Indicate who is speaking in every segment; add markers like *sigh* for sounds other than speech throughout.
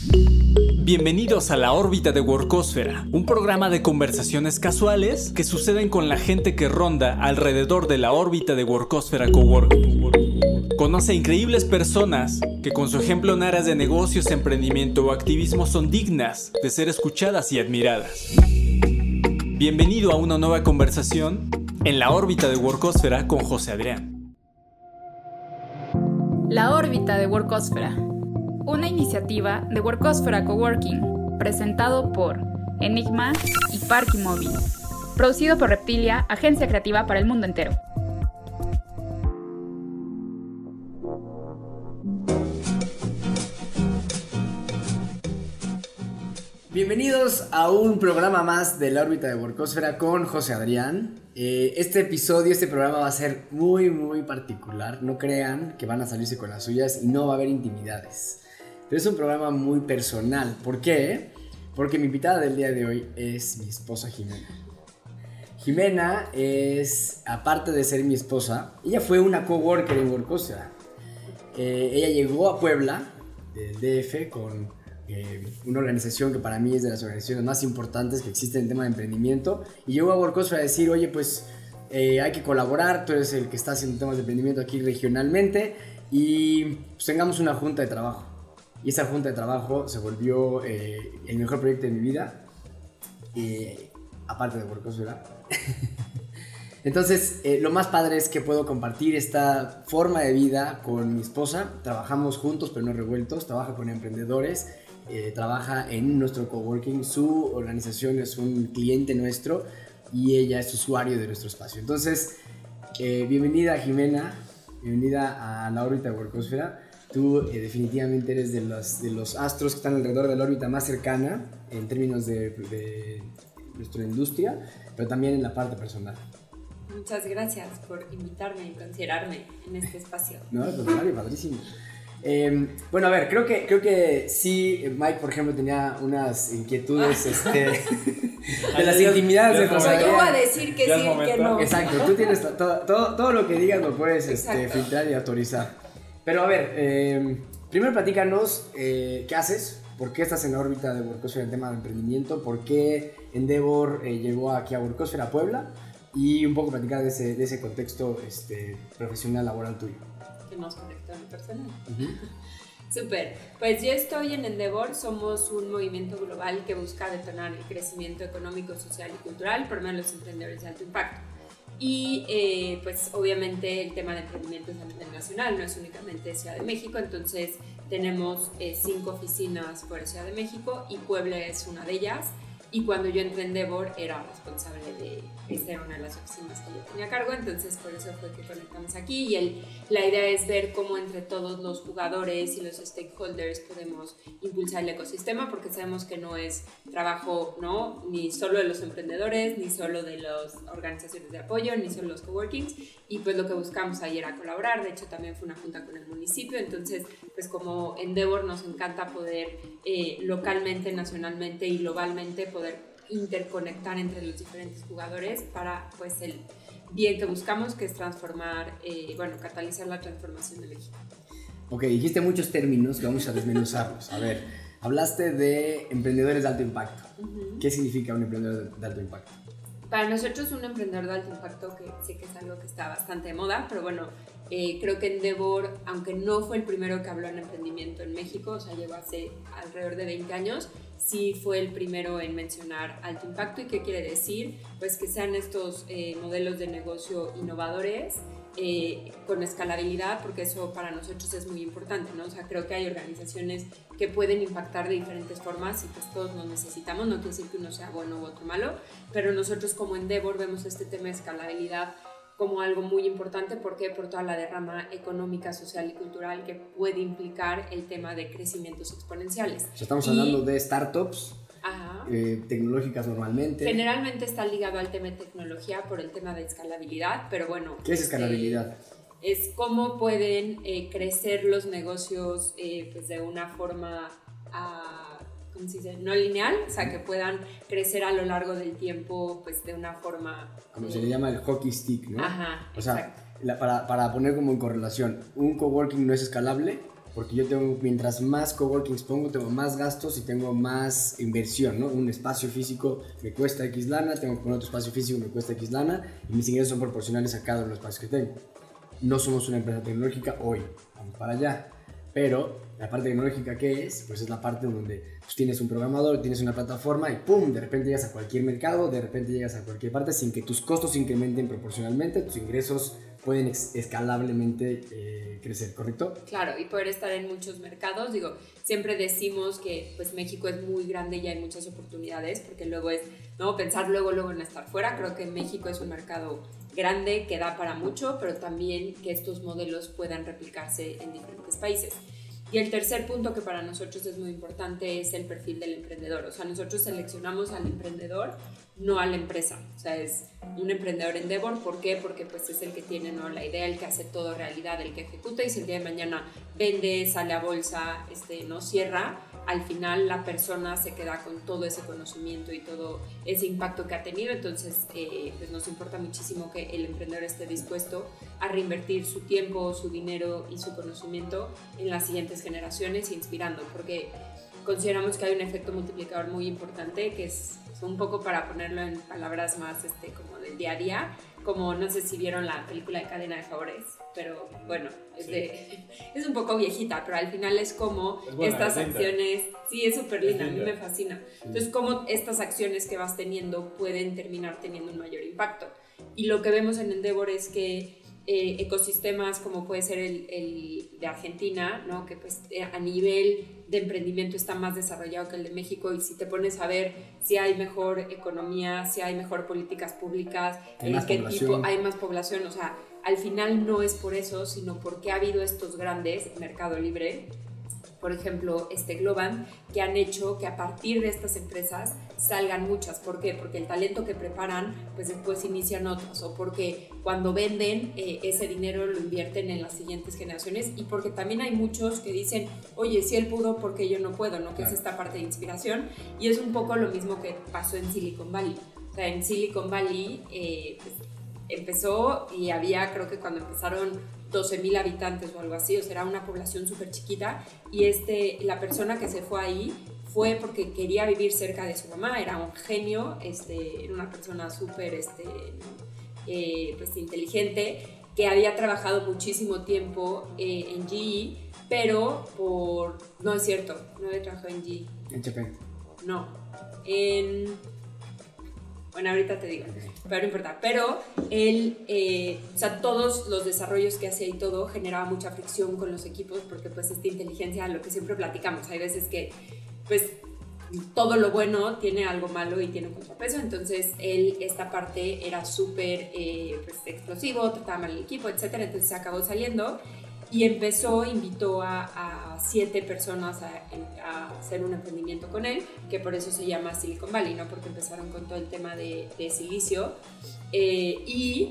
Speaker 1: Bienvenidos a la órbita de Workosfera, un programa de conversaciones casuales que suceden con la gente que ronda alrededor de la órbita de Workosfera Coworking. Conoce a increíbles personas que con su ejemplo en áreas de negocios, emprendimiento o activismo son dignas de ser escuchadas y admiradas. Bienvenido a una nueva conversación en la órbita de Workosfera con José Adrián.
Speaker 2: La órbita de Workosfera, una iniciativa de Workosfera Coworking, presentado por Enigma y Parky Móvil, producido por Reptilia, agencia creativa para el mundo entero.
Speaker 3: Bienvenidos a un programa más de la órbita de Workosfera con José Adrián. Eh, este episodio, este programa va a ser muy, muy particular. No crean que van a salirse con las suyas y no va a haber intimidades. Pero es un programa muy personal. ¿Por qué? Porque mi invitada del día de hoy es mi esposa Jimena. Jimena es, aparte de ser mi esposa, ella fue una coworker en Workosfera. Eh, ella llegó a Puebla, del DF, con eh, una organización que para mí es de las organizaciones más importantes que existen en tema de emprendimiento. Y llegó a Workos para decir, oye, pues eh, hay que colaborar, tú eres el que está haciendo temas de emprendimiento aquí regionalmente y pues, tengamos una junta de trabajo. Y esa junta de trabajo se volvió eh, el mejor proyecto de mi vida, aparte de Workos, ¿verdad? *laughs* Entonces, lo más padre es que puedo compartir esta forma de vida con mi esposa. Trabajamos juntos, pero no revueltos. Trabaja con emprendedores eh, trabaja en nuestro coworking, su organización es un cliente nuestro y ella es usuario de nuestro espacio. Entonces, eh, bienvenida Jimena, bienvenida a la órbita de Workosfera. Tú eh, definitivamente eres de los, de los astros que están alrededor de la órbita más cercana en términos de, de nuestra industria, pero también en la parte personal.
Speaker 4: Muchas gracias por invitarme y considerarme en este espacio.
Speaker 3: No, al contrario, padrísimo. Em, bueno, a ver, creo que, creo que sí, Mike, por ejemplo, tenía unas inquietudes ah. este, *laughs* de las intimidades de
Speaker 4: José. Yo voy a decir que sí y que no.
Speaker 3: Exacto, tú tienes todo, todo, todo, lo que digas lo puedes este, filtrar y autorizar. Pero a ver, eh, primero platícanos eh, qué haces, por qué estás en la órbita de Workosfera en tema de emprendimiento, por qué Endeavor eh, llegó aquí a Workosfera Puebla y un poco platicar de ese, de ese contexto este, profesional laboral tuyo
Speaker 4: nos conectó en personal. *laughs* Súper. Pues yo estoy en Endeavor, somos un movimiento global que busca detonar el crecimiento económico, social y cultural por medio de los emprendedores de alto impacto. Y eh, pues obviamente el tema de emprendimiento es a nivel nacional, no es únicamente Ciudad de México, entonces tenemos eh, cinco oficinas por Ciudad de México y Puebla es una de ellas. Y cuando yo entré en Endeavor era responsable de esa era una de las oficinas que yo tenía a cargo, entonces por eso fue que conectamos aquí y el, la idea es ver cómo entre todos los jugadores y los stakeholders podemos impulsar el ecosistema porque sabemos que no es trabajo no ni solo de los emprendedores, ni solo de las organizaciones de apoyo, ni solo los coworkings y pues lo que buscamos ayer era colaborar, de hecho también fue una junta con el municipio, entonces pues como Endeavor nos encanta poder eh, localmente, nacionalmente y globalmente poder interconectar entre los diferentes jugadores para pues el bien que buscamos, que es transformar, eh, bueno, catalizar la transformación de México.
Speaker 3: Ok, dijiste muchos términos que vamos a desmenuzarlos. A ver, hablaste de emprendedores de alto impacto. ¿Qué significa un emprendedor de alto impacto?
Speaker 4: Para nosotros un emprendedor de alto impacto, que sé que es algo que está bastante de moda, pero bueno, eh, creo que Endeavor, aunque no fue el primero que habló en emprendimiento en México, o sea, lleva hace alrededor de 20 años, sí fue el primero en mencionar alto impacto. ¿Y qué quiere decir? Pues que sean estos eh, modelos de negocio innovadores, eh, con escalabilidad, porque eso para nosotros es muy importante, ¿no? O sea, creo que hay organizaciones que pueden impactar de diferentes formas y pues todos nos necesitamos, no quiere decir que uno sea bueno u otro malo, pero nosotros como Endeavor vemos este tema de escalabilidad como algo muy importante porque por toda la derrama económica, social y cultural que puede implicar el tema de crecimientos exponenciales.
Speaker 3: estamos hablando de startups eh, tecnológicas normalmente.
Speaker 4: Generalmente está ligado al tema de tecnología por el tema de escalabilidad, pero bueno.
Speaker 3: ¿Qué es escalabilidad?
Speaker 4: Eh, es cómo pueden eh, crecer los negocios pues de una forma... Ah, no lineal, o sea, que puedan crecer a lo largo del tiempo, pues de una forma...
Speaker 3: Como se le llama el hockey stick, ¿no? Ajá. O sea, para, para, poner como en correlación, un coworking no es escalable porque yo tengo, mientras más coworkings pongo, tengo más gastos y tengo más inversión, ¿no? Un espacio físico me cuesta X lana, tengo que poner otro espacio físico me cuesta X lana y mis ingresos son proporcionales a cada uno de los espacios que tengo. No somos una empresa tecnológica hoy, vamos para allá. Pero la parte tecnológica que es, pues es la parte donde pues, tienes un programador, tienes una plataforma y ¡pum! De repente llegas a cualquier mercado, de repente llegas a cualquier parte sin que tus costos incrementen proporcionalmente, tus ingresos pueden escalablemente eh, crecer, ¿correcto?
Speaker 4: Claro, y poder estar en muchos mercados. Digo, siempre decimos que pues México es muy grande y hay muchas oportunidades, porque luego es, ¿no? Pensar luego, luego en estar fuera. Creo que México es un mercado grande que da para mucho, pero también que estos modelos puedan replicarse en diferentes países. Y el tercer punto que para nosotros es muy importante es el perfil del emprendedor. O sea, nosotros seleccionamos al emprendedor, no a la empresa. O sea, es un emprendedor Endeavor. ¿Por qué? Porque pues es el que tiene ¿no? la idea, el que hace todo realidad, el que ejecuta y si el día de mañana vende, sale a bolsa, este, no cierra, al final la persona se queda con todo ese conocimiento y todo ese impacto que ha tenido. Entonces, eh, pues nos importa muchísimo que el emprendedor esté dispuesto a reinvertir su tiempo, su dinero y su conocimiento en las siguientes generaciones, inspirando, porque consideramos que hay un efecto multiplicador muy importante que es un poco para ponerlo en palabras más este, como del día a día, como no sé si vieron la película de Cadena de Favores, pero bueno, es, de, *laughs* es un poco viejita, pero al final es como estas acciones, sí, es súper linda, a mí me fascina. Entonces, como estas acciones que vas teniendo pueden terminar teniendo un mayor impacto. Y lo que vemos en Endeavor es que eh, ecosistemas como puede ser el, el, de Argentina, ¿no? que pues eh, a nivel de emprendimiento está más desarrollado que el de México y si te pones a ver si hay mejor economía, si hay mejor políticas públicas,
Speaker 3: hay más
Speaker 4: qué tipo hay más población, o sea, al final no es por eso, sino porque ha habido estos grandes, Mercado Libre, por ejemplo, este Globan, que han hecho que a partir de estas empresas salgan muchas. ¿Por qué? Porque el talento que preparan, pues después inician otros, o porque cuando venden eh, ese dinero lo invierten en las siguientes generaciones, y porque también hay muchos que dicen, oye, si él pudo, ¿por qué yo no puedo? ¿no? Que es esta parte de inspiración, y es un poco lo mismo que pasó en Silicon Valley. O sea, en Silicon Valley, eh, pues, empezó y había, creo que cuando empezaron 12.000 habitantes o algo así, o sea, era una población súper chiquita y este, la persona que se fue ahí fue porque quería vivir cerca de su mamá, era un genio, este, era una persona súper este, eh, pues, inteligente, que había trabajado muchísimo tiempo eh, en GE, pero por... No es cierto, no había trabajado en GE.
Speaker 3: En HP.
Speaker 4: No, en... Bueno, ahorita te digo, pero no importa. Pero él, eh, o sea, todos los desarrollos que hacía y todo generaba mucha fricción con los equipos porque pues esta inteligencia, lo que siempre platicamos, hay veces que pues todo lo bueno tiene algo malo y tiene un contrapeso, entonces él, esta parte era súper eh, pues, explosivo, trataba mal el equipo, etcétera, entonces se acabó saliendo y empezó, invitó a, a siete personas a, a, hacer un emprendimiento con él, que por eso se llama Silicon Valley, ¿no? Porque empezaron con todo el tema de, de silicio. Eh, y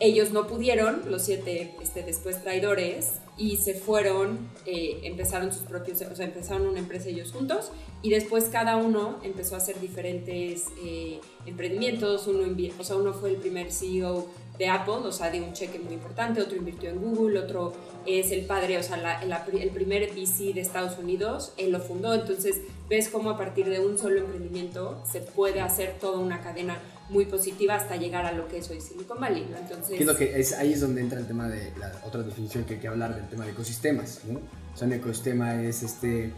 Speaker 4: ellos no pudieron, los siete este, después traidores, y se fueron, eh, empezaron sus propios, o sea, empezaron una empresa ellos juntos, y después cada uno empezó a hacer diferentes eh, emprendimientos, uno, o sea, uno fue el primer CEO de Apple, o sea, de un cheque muy importante, otro invirtió en Google, otro es el padre, o sea, la, la, el primer VC de Estados Unidos, él lo fundó, entonces ves cómo a partir de un solo emprendimiento se puede hacer toda una cadena muy positiva hasta llegar a lo que es hoy Silicon Valley, ¿no? Entonces...
Speaker 3: ¿Qué es lo que es, ahí es donde entra el tema de la otra definición que hay que hablar del tema de ecosistemas, ¿no? O sea, un ecosistema es este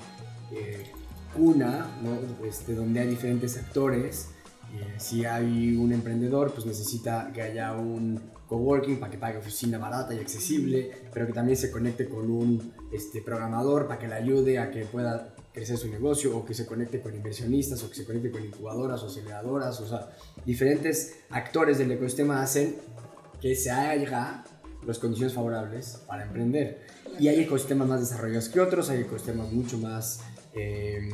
Speaker 3: eh, cuna, ¿no? Este, donde hay diferentes actores. Eh, si hay un emprendedor, pues necesita que haya un coworking para que pague oficina barata y accesible, pero que también se conecte con un este, programador para que le ayude a que pueda crecer su negocio o que se conecte con inversionistas o que se conecte con incubadoras o aceleradoras, o sea, diferentes actores del ecosistema hacen que se haga las condiciones favorables para emprender. Y hay ecosistemas más desarrollados que otros, hay ecosistemas mucho más, eh,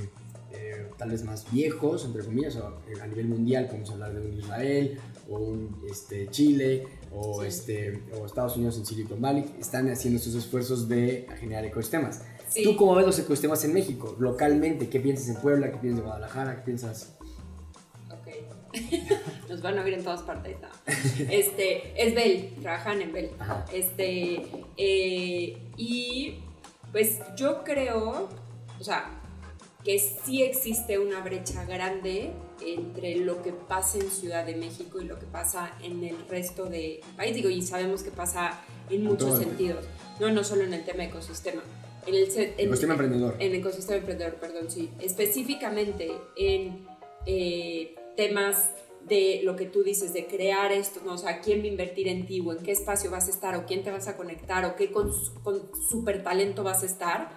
Speaker 3: eh, tal vez más viejos, entre comillas, o a nivel mundial, podemos hablar de un Israel o un este, Chile o, sí. este, o Estados Unidos en Silicon Valley, están haciendo sus esfuerzos de generar ecosistemas. Sí. ¿Tú cómo ves los ecosistemas en México, localmente? ¿Qué piensas en Puebla? ¿Qué piensas en Guadalajara? ¿Qué piensas?
Speaker 4: Ok. *laughs* Nos van a oír en todas partes. ¿no? Este, es Bell, trabajan en Bell. Este, eh, y Pues yo creo, o sea, que sí existe una brecha grande entre lo que pasa en Ciudad de México y lo que pasa en el resto del país. Digo, y sabemos que pasa en muchos sentidos, no, no solo en el tema ecosistema. En el
Speaker 3: ecosistema emprendedor.
Speaker 4: En el ecosistema emprendedor, perdón, sí. Específicamente en eh, temas de lo que tú dices, de crear esto, ¿no? o sea, quién va a invertir en ti, o en qué espacio vas a estar, o quién te vas a conectar, o qué con, con super talento vas a estar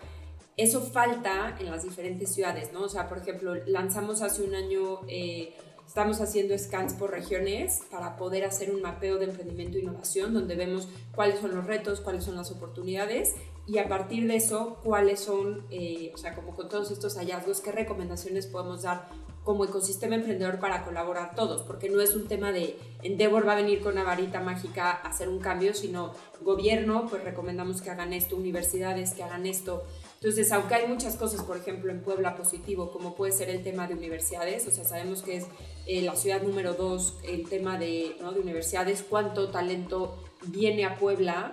Speaker 4: eso falta en las diferentes ciudades, ¿no? O sea, por ejemplo, lanzamos hace un año, eh, estamos haciendo scans por regiones para poder hacer un mapeo de emprendimiento e innovación, donde vemos cuáles son los retos, cuáles son las oportunidades y a partir de eso, cuáles son, eh, o sea, como con todos estos hallazgos, qué recomendaciones podemos dar como ecosistema emprendedor para colaborar todos, porque no es un tema de Endeavor va a venir con una varita mágica a hacer un cambio, sino gobierno, pues recomendamos que hagan esto, universidades que hagan esto. Entonces, aunque hay muchas cosas, por ejemplo, en Puebla positivo, como puede ser el tema de universidades, o sea, sabemos que es eh, la ciudad número dos, el tema de, ¿no? de universidades, cuánto talento viene a Puebla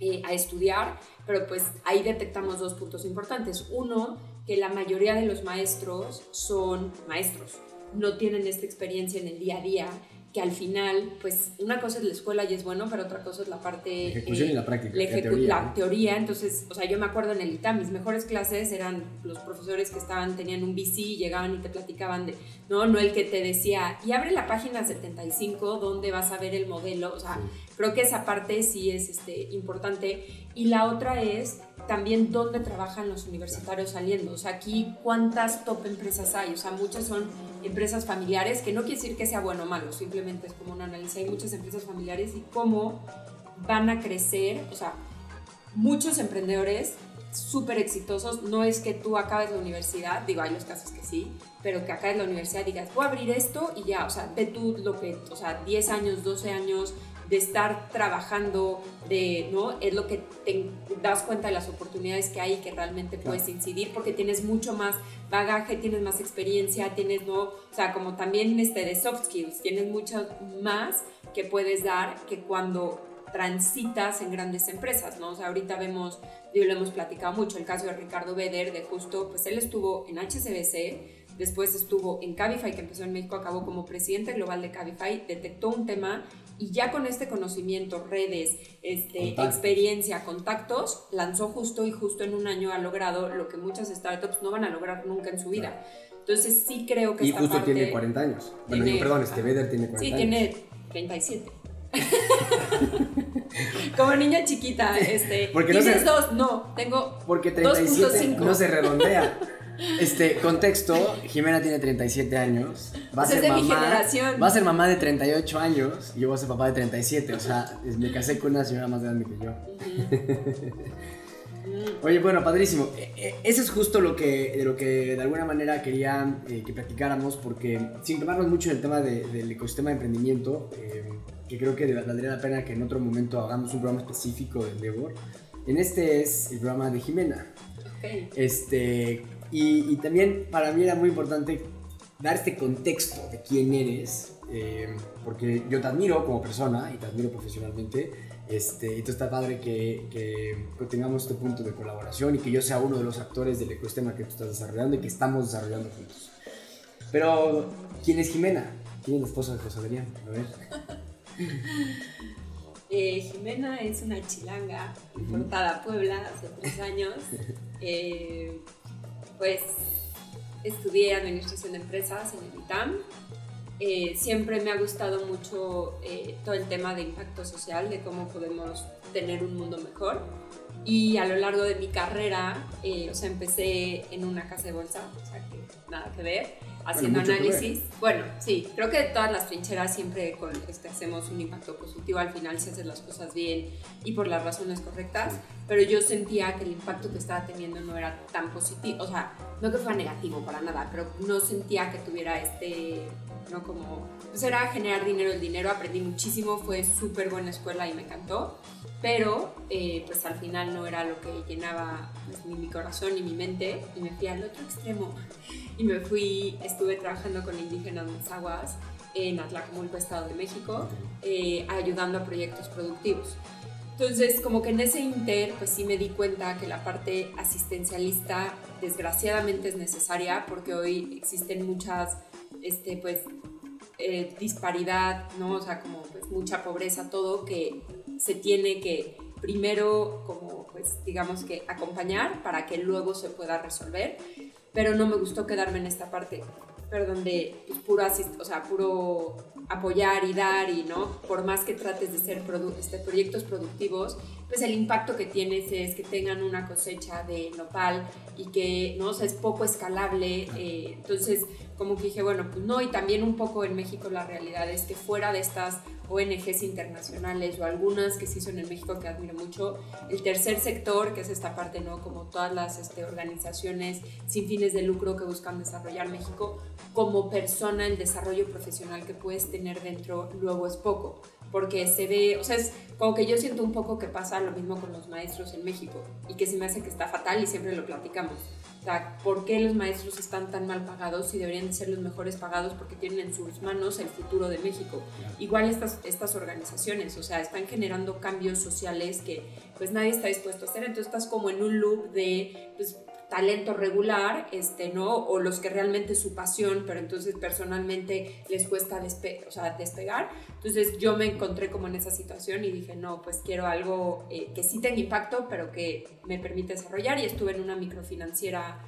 Speaker 4: eh, a estudiar, pero pues ahí detectamos dos puntos importantes. Uno, que la mayoría de los maestros son maestros, no tienen esta experiencia en el día a día que al final, pues una cosa es la escuela y es bueno, pero otra cosa es la parte...
Speaker 3: La ejecución y la práctica.
Speaker 4: La, teoría, la teoría, entonces, o sea, yo me acuerdo en el ITAM, mis mejores clases eran los profesores que estaban, tenían un bici, llegaban y te platicaban de, no, no el que te decía, y abre la página 75 donde vas a ver el modelo, o sea, creo que esa parte sí es este, importante. Y la otra es también dónde trabajan los universitarios saliendo. O sea, aquí cuántas top empresas hay. O sea, muchas son empresas familiares, que no quiere decir que sea bueno o malo, simplemente es como un análisis. Hay muchas empresas familiares y cómo van a crecer. O sea, muchos emprendedores súper exitosos. No es que tú acabes la universidad, digo, hay los casos que sí, pero que acabes la universidad y digas, voy a abrir esto y ya, o sea, ve tú lo que, o sea, 10 años, 12 años de estar trabajando, de, ¿no? Es lo que te das cuenta de las oportunidades que hay y que realmente puedes incidir porque tienes mucho más bagaje, tienes más experiencia, tienes, ¿no? O sea, como también este de soft skills, tienes mucho más que puedes dar que cuando transitas en grandes empresas, ¿no? O sea, ahorita vemos, yo lo hemos platicado mucho, el caso de Ricardo Beder, de justo, pues él estuvo en HCBC, después estuvo en Cabify, que empezó en México, acabó como presidente global de Cabify, detectó un tema y ya con este conocimiento, redes, este, experiencia, contactos, lanzó justo y justo en un año ha logrado lo que muchas startups no van a lograr nunca en su vida. Entonces sí creo que...
Speaker 3: Y justo tiene 40 años. Bueno, perdón, este Vedder tiene 40
Speaker 4: sí,
Speaker 3: años.
Speaker 4: Sí, tiene 37. *laughs* Como niña chiquita, este. Porque ¿Tienes dos? No, tengo.
Speaker 3: Porque 37 no se redondea. *laughs* Este, contexto, Jimena tiene 37 años. Va a ser
Speaker 4: de
Speaker 3: mamá.
Speaker 4: Mi generación.
Speaker 3: Va a ser mamá de 38 años y yo voy a ser papá de 37. O sea, me casé con una señora más grande que yo. Oye, bueno, padrísimo. E, e, eso es justo lo que, de lo que de alguna manera quería eh, que platicáramos, porque sin tomarnos mucho el tema del ecosistema de emprendimiento, eh, que creo que valdría la pena que en otro momento hagamos un programa específico de Endeavor. En este es el programa de Jimena. Okay. Este, y, también para mí era muy importante dar este contexto de quién eres, eh, porque yo te admiro como persona y te admiro profesionalmente. Este, entonces está padre que, que, tengamos este punto de colaboración y que yo sea uno de los actores del ecosistema que tú estás desarrollando y que estamos desarrollando juntos. Pero, ¿quién es Jimena? ¿Quién es la esposa de José Adrián? A ver. *laughs*
Speaker 4: Eh, Jimena es una chilanga importada a Puebla hace tres años. *laughs* Eh, pues estudié administración de empresas en el ITAM. Eh, siempre me ha gustado mucho eh, todo el tema de impacto social, de cómo podemos tener un mundo mejor. Y a lo largo de mi carrera, eh, o sea, empecé en una casa de bolsa, o sea, que nada que ver haciendo análisis. Bueno, sí, creo que todas las trincheras siempre con este, hacemos un impacto positivo. Al final si haces las cosas bien y por las razones correctas, pero yo sentía que el impacto que estaba teniendo no era tan positivo, o sea, no que fuera negativo para nada, pero no sentía que tuviera este, no como, pues era generar dinero, el dinero aprendí muchísimo, fue súper buena escuela y me encantó, pero eh, pues al final no era lo que llenaba pues, ni mi corazón ni mi mente y me fui al otro extremo y me fui, estuve trabajando con indígenas mazaguas en Atlacomulco, Estado de México, eh, ayudando a proyectos productivos. Entonces, como que en ese inter, pues sí me di cuenta que la parte asistencialista desgraciadamente es necesaria porque hoy existen muchas, este, pues, eh, disparidad, ¿no? O sea, como pues mucha pobreza, todo que se tiene que primero como pues digamos que acompañar para que luego se pueda resolver, pero no me gustó quedarme en esta parte, perdón, de pues, puro asist o sea, puro apoyar y dar y no, por más que trates de ser este, proyectos productivos, pues el impacto que tienes es que tengan una cosecha de nopal y que no o sea, es poco escalable, eh, entonces como que dije, bueno, pues no, y también un poco en México la realidad es que fuera de estas ONGs internacionales o algunas que sí son en México que admiro mucho, el tercer sector, que es esta parte, ¿no? Como todas las este, organizaciones sin fines de lucro que buscan desarrollar México, como persona el desarrollo profesional que puedes tener dentro luego es poco porque se ve, o sea, es como que yo siento un poco que pasa lo mismo con los maestros en México y que se me hace que está fatal y siempre lo platicamos. O sea, ¿por qué los maestros están tan mal pagados y deberían ser los mejores pagados porque tienen en sus manos el futuro de México? Igual estas, estas organizaciones, o sea, están generando cambios sociales que pues nadie está dispuesto a hacer, entonces estás como en un loop de pues talento regular, este, ¿no? O los que realmente es su pasión, pero entonces personalmente les cuesta o sea, despegar. Entonces yo me encontré como en esa situación y dije, no, pues quiero algo eh, que sí tenga impacto, pero que me permite desarrollar. Y estuve en una microfinanciera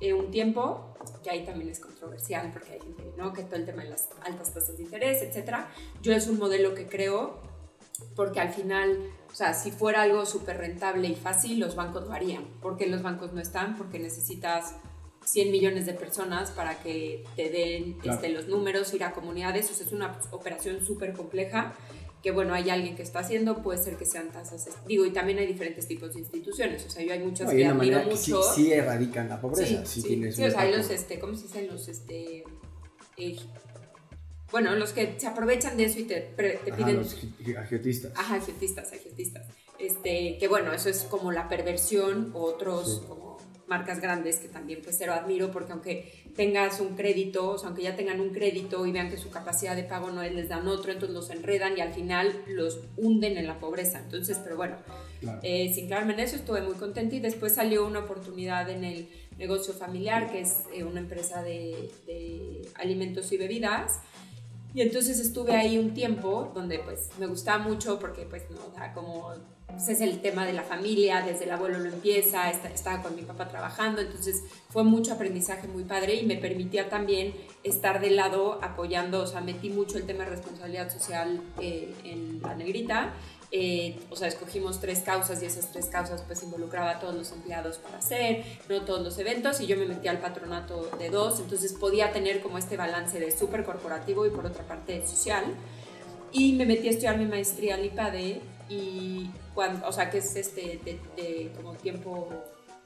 Speaker 4: eh, un tiempo, que ahí también es controversial, porque hay gente, ¿no? Que todo el tema de las altas tasas de interés, etcétera. Yo es un modelo que creo porque al final, o sea, si fuera algo súper rentable y fácil, los bancos lo harían. ¿Por qué los bancos no están? Porque necesitas 100 millones de personas para que te den este, los números, ir a comunidades, o sea, es una operación súper compleja que bueno, hay alguien que está haciendo, puede ser que sean tasas, digo, y también hay diferentes tipos de instituciones, o sea, yo hay muchas que admiro mucho.
Speaker 3: Sí, sí, erradican la pobreza, sí,
Speaker 4: sí, sí o sea, hay los, este, ¿cómo se dicen? Los, este, eh, bueno, los que se aprovechan de eso y te, te piden...
Speaker 3: Los agiotistas.
Speaker 4: Ajá, agiotistas, agiotistas. Este, que bueno, eso es como la perversión, otros como marcas grandes que también pues cero admiro porque aunque tengas un crédito, o sea, aunque ya tengan un crédito y vean que su capacidad de pago no es, les dan otro, entonces los enredan y al final los hunden en la pobreza. Entonces, pero bueno, eh, sin clavarme en eso estuve muy contenta y después salió una oportunidad en el negocio familiar, que es eh, una empresa de, de alimentos y bebidas y entonces estuve ahí un tiempo donde pues me gustaba mucho porque pues no, o como pues, es el tema de la familia, desde el abuelo lo empieza, estaba con mi papá trabajando, entonces fue mucho aprendizaje muy padre y me permitía también estar de lado apoyando, o sea, metí mucho el tema de responsabilidad social eh, en la negrita eh, o sea, escogimos tres causas y esas tres causas pues involucraba a todos los empleados para hacer, no todos los eventos y yo me metí al patronato de dos, entonces podía tener como este balance de súper corporativo y por otra parte social. Y me metí a estudiar mi maestría al IPADE y cuando, o sea, que es este de, como tiempo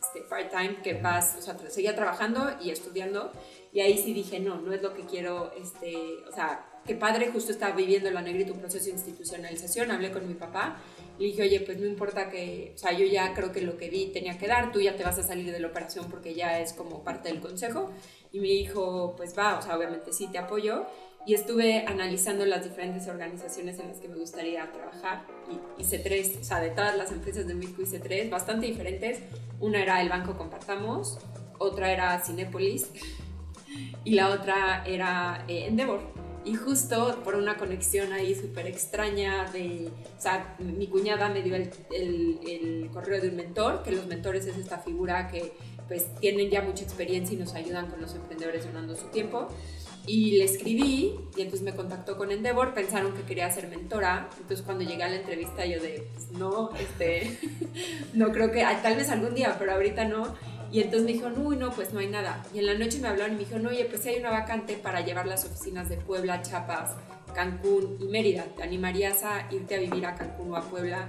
Speaker 4: este, part-time que vas, o sea, seguía trabajando y estudiando y ahí sí dije, no, no es lo que quiero, este, o sea, que padre, justo estaba viviendo en la negrita un proceso de institucionalización, hablé con mi papá y dije, oye, pues no importa que, o sea, yo ya creo que lo que vi tenía que dar, tú ya te vas a salir de la operación porque ya es como parte del consejo. Y me dijo, pues va, o sea, obviamente sí te apoyo. Y estuve analizando las diferentes organizaciones en las que me gustaría trabajar y hice tres, o sea, de todas las empresas de México hice tres, bastante diferentes. Una era el Banco Compartamos, otra era Cinépolis y la otra era eh, Endeavor. Y justo por una conexión ahí súper extraña de, o sea, mi cuñada me dio el, el, correo de un mentor, que los mentores es esta figura que pues tienen ya mucha experiencia y nos ayudan con los emprendedores donando su tiempo. Y le escribí y entonces me contactó con Endeavor, pensaron que quería ser mentora, entonces cuando llegué a la entrevista yo de, pues no, este, *laughs* no creo que, tal vez algún día, pero ahorita no. Y entonces me dijo, uy, no, pues no hay nada. Y en la noche me hablaron y me dijeron, oye, pues hay una vacante para llevar las oficinas de Puebla, Chiapas, Cancún y Mérida. ¿Te animarías a irte a vivir a Cancún o a Puebla?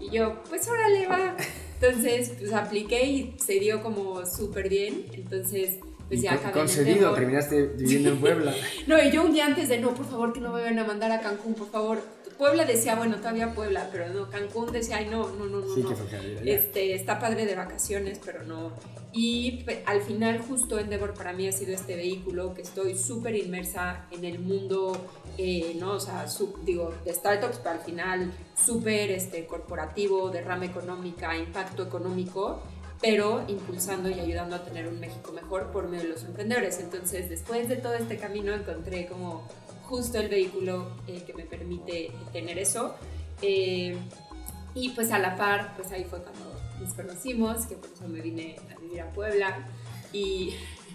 Speaker 4: Y yo, pues órale, va. Entonces, pues apliqué y se dio como súper bien. Entonces, pues ya acabé en
Speaker 3: concedido,
Speaker 4: Endeavor.
Speaker 3: terminaste *laughs* viviendo en Puebla. *laughs*
Speaker 4: No, y yo un día antes de, no, por favor, que no me vayan a mandar a Cancún, por favor. Puebla decía, bueno, todavía Puebla, pero no, Cancún decía, ay, no, no, no, no.
Speaker 3: Sí,
Speaker 4: no.
Speaker 3: que.
Speaker 4: Este, está padre de vacaciones, pero no. Y al final, justo Endeavor para mí ha sido este vehículo que estoy súper inmersa en el mundo, eh, ¿no? O sea, su- digo, de startups, pero al final súper este, corporativo, de rama económica, impacto económico, pero impulsando y ayudando a tener un México mejor por medio de los emprendedores. Entonces, después de todo este camino, encontré como justo el vehículo eh, que me permite tener eso. Eh, y pues a la par, pues ahí fue cuando nos conocimos, que por eso me vine a vivir a Puebla. Y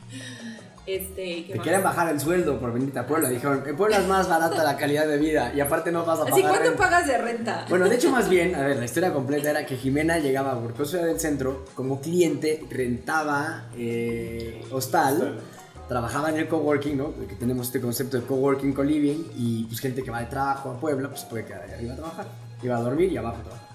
Speaker 4: *laughs* este, ¿qué
Speaker 3: Te
Speaker 4: más?
Speaker 3: querían bajar el sueldo por venirte a Puebla. Dijeron, en Puebla es más barata la calidad de vida y aparte no vas a
Speaker 4: Así,
Speaker 3: pagar
Speaker 4: ¿cuánto
Speaker 3: renta".
Speaker 4: pagas de renta?
Speaker 3: Bueno, de hecho, más bien, a ver, la historia completa era que Jimena llegaba a del Centro como cliente, rentaba eh, hostal,
Speaker 1: Hostal.
Speaker 3: trabajaba en el coworking, ¿no? Porque tenemos este concepto de coworking co-living y pues gente que va de trabajo a Puebla, pues puede quedar ahí arriba a trabajar. Iba a dormir y abajo a trabajar.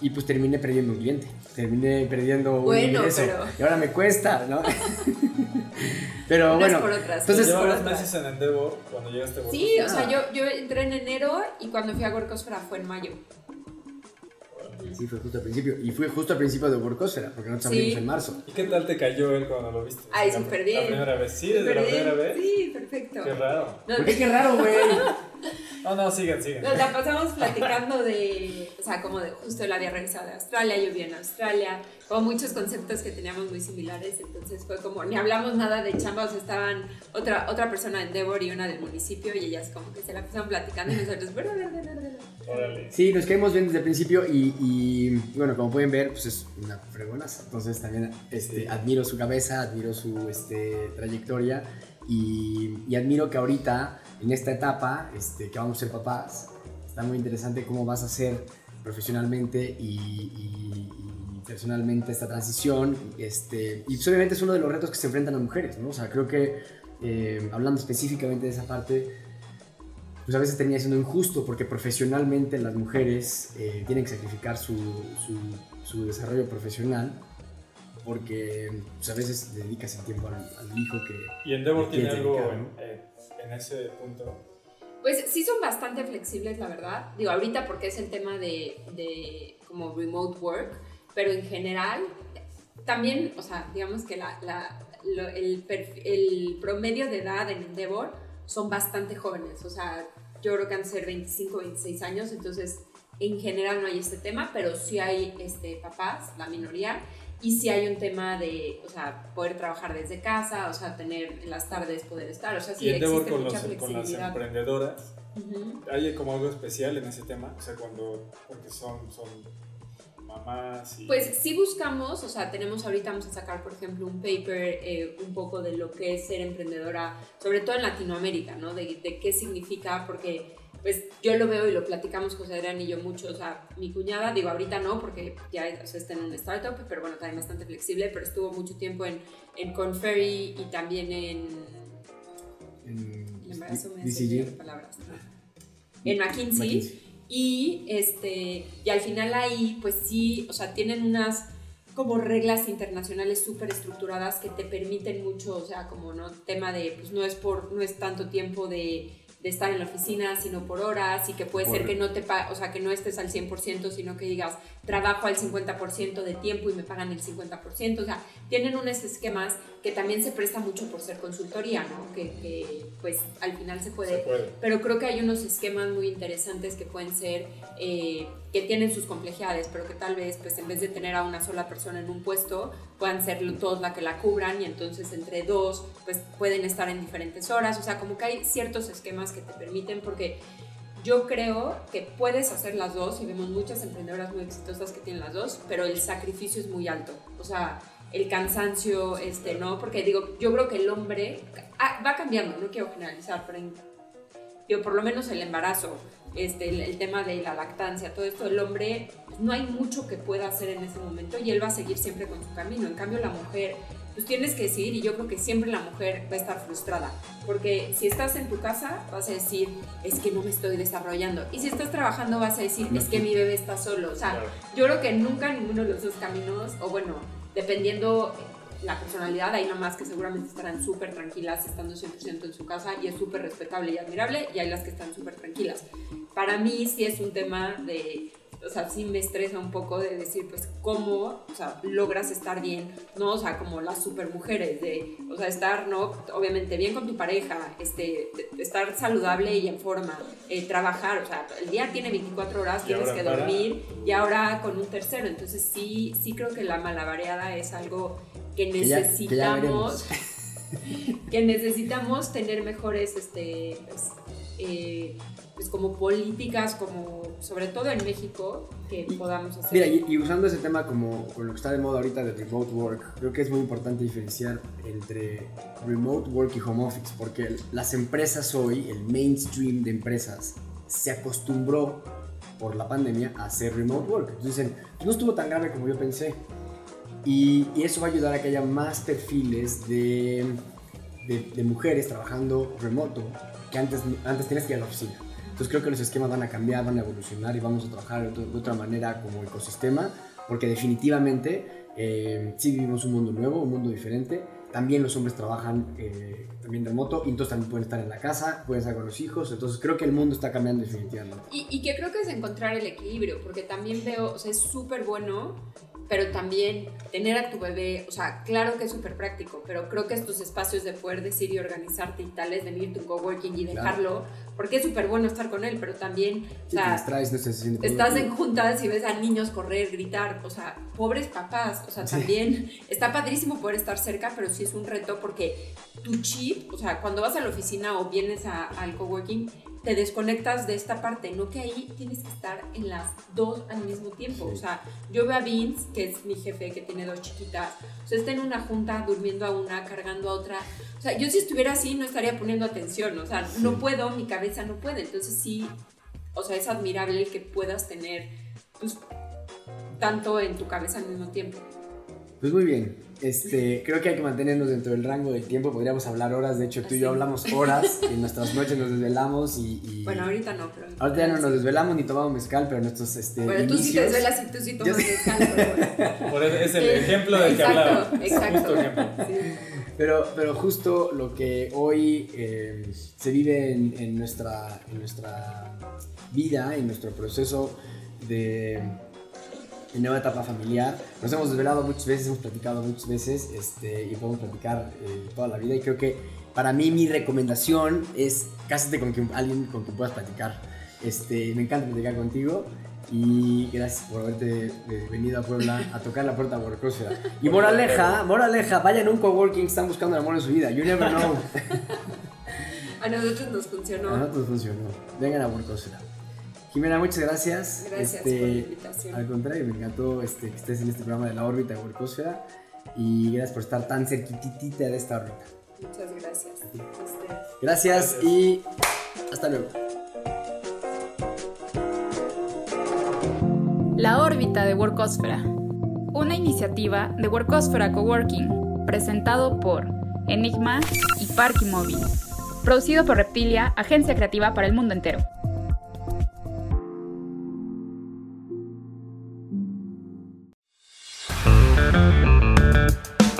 Speaker 3: Y pues terminé perdiendo un cliente, terminé perdiendo
Speaker 4: Bueno,
Speaker 3: un ingreso.
Speaker 4: pero-
Speaker 3: Y ahora me cuesta, ¿no? *laughs* pero
Speaker 4: Unas
Speaker 3: bueno,
Speaker 4: por otras.
Speaker 3: entonces...
Speaker 4: Por otras.
Speaker 1: meses en Endeavor cuando llegaste a
Speaker 4: Sí, o sea, yo, yo entré en enero y cuando fui a Gorcosfera fue en mayo.
Speaker 3: Sí, fue justo al principio. Y fue justo al principio de Burcosfera, porque nosotros
Speaker 4: Sí.
Speaker 3: abrimos en marzo.
Speaker 1: ¿Y qué tal te cayó él cuando lo viste?
Speaker 4: Ay, súper bien.
Speaker 1: La primera vez. Sí, desde la primera vez.
Speaker 4: Sí, perfecto.
Speaker 1: Qué raro.
Speaker 4: No,
Speaker 3: ¿Por qué? Qué raro, güey. *laughs*
Speaker 1: No, no, sigan, sigan.
Speaker 4: Nos la pasamos platicando de, o sea, como de justo él había regresado de Australia, yo vivía en Australia, como muchos conceptos que teníamos muy similares, entonces fue como, ni hablamos nada de chamba, o sea, estaban otra, otra persona de Endeavor y una del municipio y ellas como que se la pasaban platicando y nosotros, "Bla, bla, bla, bla, bla".
Speaker 1: Órale.
Speaker 3: Sí, nos caímos bien desde el principio y, y, bueno, como pueden ver, pues es una fregonaza. Entonces también este, admiro su cabeza, admiro su este, trayectoria y, y admiro que ahorita, en esta etapa, este, que vamos a ser papás, está muy interesante cómo vas a hacer profesionalmente y, y- y personalmente esta transición. Este, y pues obviamente es uno de los retos que se enfrentan las mujeres, ¿no? O sea, creo que eh, hablando específicamente de esa parte, pues a veces termina siendo injusto porque profesionalmente las mujeres eh, tienen que sacrificar su, su, su desarrollo profesional porque pues, a veces dedicas el tiempo al, al hijo que...
Speaker 1: Y Endeavor tiene algo
Speaker 3: dedicar,
Speaker 1: en,
Speaker 3: ¿no?
Speaker 1: en- en ese punto.
Speaker 4: Pues sí son bastante flexibles, la verdad. Digo, ahorita porque es el tema de, de como remote work, pero en general también, o sea, digamos que la, la- lo- el, el promedio de edad en Endeavor son bastante jóvenes, o sea, yo creo que han de ser 25, 26 años, entonces en general no hay este tema, pero sí hay este, papás, la minoría, y sí hay un tema de, o sea, poder trabajar desde casa, o sea, tener en las tardes poder estar, o sea, sí
Speaker 1: y
Speaker 4: existe
Speaker 1: con,
Speaker 4: mucha
Speaker 1: los, con las emprendedoras.
Speaker 4: Ujú.
Speaker 1: ¿Hay como algo especial en ese tema? O sea, cuando. Porque son, son mamás y.
Speaker 4: Pues sí buscamos, o sea, tenemos ahorita, vamos a sacar, por ejemplo, un paper eh, un poco de lo que es ser emprendedora, sobre todo en Latinoamérica, ¿no? De, de qué significa, porque pues yo lo veo y lo platicamos José Adrián y yo mucho, o sea, mi cuñada, digo ahorita no, porque ya o sea, está en un startup, pero bueno, también bastante flexible, pero estuvo mucho tiempo en, en Conferry y también en...
Speaker 3: en
Speaker 4: embarazo me palabras. ¿no? *laughs* En McKinsey.
Speaker 3: McKinsey.
Speaker 4: Y, este, y al final ahí, pues sí, o sea, tienen unas como reglas internacionales súper estructuradas que te permiten mucho, o sea, como no tema de, pues no es por, no es tanto tiempo de, de estar en la oficina, sino por horas, y que puede ser que no te pa- o sea, que no estés al 100%, sino que digas, trabajo al 50% de tiempo y me pagan el 50%, o sea, tienen unos esquemas que también se presta mucho por ser consultoría, ¿no? Que, que, pues al final se puede
Speaker 1: Se puede.
Speaker 4: pero creo que hay unos esquemas muy interesantes que pueden ser, eh, que tienen sus complejidades, pero que tal vez, pues en vez de tener a una sola persona en un puesto, puedan ser todos la que la cubran y entonces entre dos, pues pueden estar en diferentes horas, o sea, como que hay ciertos esquemas que te permiten, porque yo creo que puedes hacer las dos y vemos muchas emprendedoras muy exitosas que tienen las dos, pero el sacrificio es muy alto, o sea, el cansancio, este, ¿no? Porque digo, yo creo que el hombre ah, va cambiando, no quiero generalizar, pero en por lo menos el embarazo, este, el, el tema de la lactancia, todo esto, el hombre no hay mucho que pueda hacer en ese momento y él va a seguir siempre con su camino. En cambio, la mujer, pues tienes que decidir y yo creo que siempre la mujer va a estar frustrada, porque si estás en tu casa vas a decir, es que no me estoy desarrollando, y si estás trabajando vas a decir, es que mi bebé está solo, o sea, yo creo que nunca ninguno de los dos caminos, o bueno, dependiendo la personalidad, hay mamás que seguramente estarán súper tranquilas estando 100% en su casa y es súper respetable y admirable, y hay las que están súper tranquilas. Para mí sí es un tema de o sea, sí me estresa un poco de decir, pues, cómo, o sea, logras estar bien, ¿no? O sea, como las super mujeres, de, o sea, estar, ¿no? Obviamente bien con tu pareja, este, estar saludable y en forma, eh, trabajar, o sea, el día tiene 24 horas, tienes que dormir, y ahora con un tercero, entonces sí, sí creo que la malabareada es algo que necesitamos, *laughs* que, necesitamos tener mejores, este, pues, eh, pues como políticas, como sobre todo en México, que podamos hacer.
Speaker 3: Mira, y, usando ese tema como con lo que está de moda ahorita de remote work, creo que es muy importante diferenciar entre remote work y home office, porque las empresas hoy, el mainstream de empresas, se acostumbró por la pandemia a hacer remote work. Entonces dicen, no estuvo tan grave como yo pensé. Y, y eso va a ayudar a que haya más perfiles de, de, de mujeres trabajando remoto que antes, antes tienes que ir a la oficina. Entonces creo que los esquemas van a cambiar, van a evolucionar y vamos a trabajar de, otra manera como ecosistema, porque definitivamente eh, sí vivimos un mundo nuevo, un mundo diferente. También los hombres trabajan eh, también remoto y entonces también pueden estar en la casa, pueden estar con los hijos. Entonces creo que el mundo está cambiando definitivamente.
Speaker 4: Y, y que creo que es encontrar el equilibrio, porque también veo, o sea, es súper bueno pero también tener a tu bebé, o sea, claro que es súper práctico, pero creo que estos espacios de poder decir y organizarte y tal es venir tu coworking y dejarlo, porque es súper bueno estar con él, pero también, o sea, estás en juntas y ves a niños correr, gritar, o sea, pobres papás, o sea, también está padrísimo poder estar cerca, pero sí es un reto porque tu chip, o sea, cuando vas a la oficina o vienes a, al coworking, te desconectas de esta parte, no que ahí tienes que estar en las dos al mismo tiempo. O sea, yo veo a Vince, que es mi jefe, que tiene dos chiquitas, o sea, está en una junta durmiendo a una, cargando a otra. O sea, yo si estuviera así no estaría poniendo atención, o sea, no puedo, mi cabeza no puede. Entonces sí, o sea, es admirable que puedas tener pues, tanto en tu cabeza al mismo tiempo.
Speaker 3: Pues muy bien. Este, creo que hay que mantenernos dentro del rango del tiempo. Podríamos hablar horas. De hecho, tú y yo hablamos horas. y en nuestras noches nos desvelamos. Y,
Speaker 4: Bueno, ahorita no, pero.
Speaker 3: Ahorita ya no nos desvelamos ni tomamos mezcal, pero nuestros. Este,
Speaker 4: bueno, tú sí te desvelas y tú sí tomas mezcal. *laughs*
Speaker 1: Por eso es el ejemplo del que hablaba.
Speaker 4: Exacto, exacto.
Speaker 3: Pero, pero justo lo que hoy eh, se vive en, en, nuestra, en nuestra vida, en nuestro proceso de en nueva etapa familiar. Nos hemos desvelado muchas veces, hemos platicado muchas veces este, y podemos platicar eh, toda la vida. Y creo que para mí mi recomendación es cásate con quien, alguien con quien puedas platicar. Este, me encanta platicar contigo y gracias por haberte eh, venido a Puebla a *laughs* tocar la puerta de Workcrossfera. Y moraleja, moraleja, vayan a un coworking, están buscando el amor en su vida. You never know. *laughs*
Speaker 4: a nosotros nos funcionó.
Speaker 3: A nosotros funcionó. Vengan a Workcrossfera. Jimena, muchas gracias.
Speaker 4: Gracias por la este, invitación.
Speaker 3: Al contrario, me encantó este, que estés en este programa de la órbita de Workosfera y gracias por estar tan cerquitita de esta órbita.
Speaker 4: Muchas gracias.
Speaker 3: Gracias y hasta luego.
Speaker 2: La órbita de Workosfera. Una iniciativa de Workosfera Coworking, presentado por Enigma y Parky Móvil. Producido por Reptilia, agencia creativa para el mundo entero.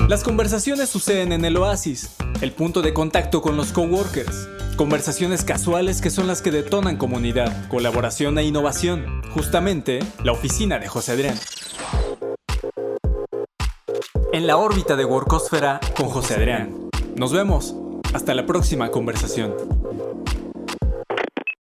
Speaker 1: Las conversaciones suceden en el oasis, el punto de contacto con los coworkers. Conversaciones casuales que son las que detonan comunidad, colaboración e innovación. Justamente, la oficina de José Adrián. En la órbita de Workosfera con José Adrián. Nos vemos. Hasta la próxima conversación.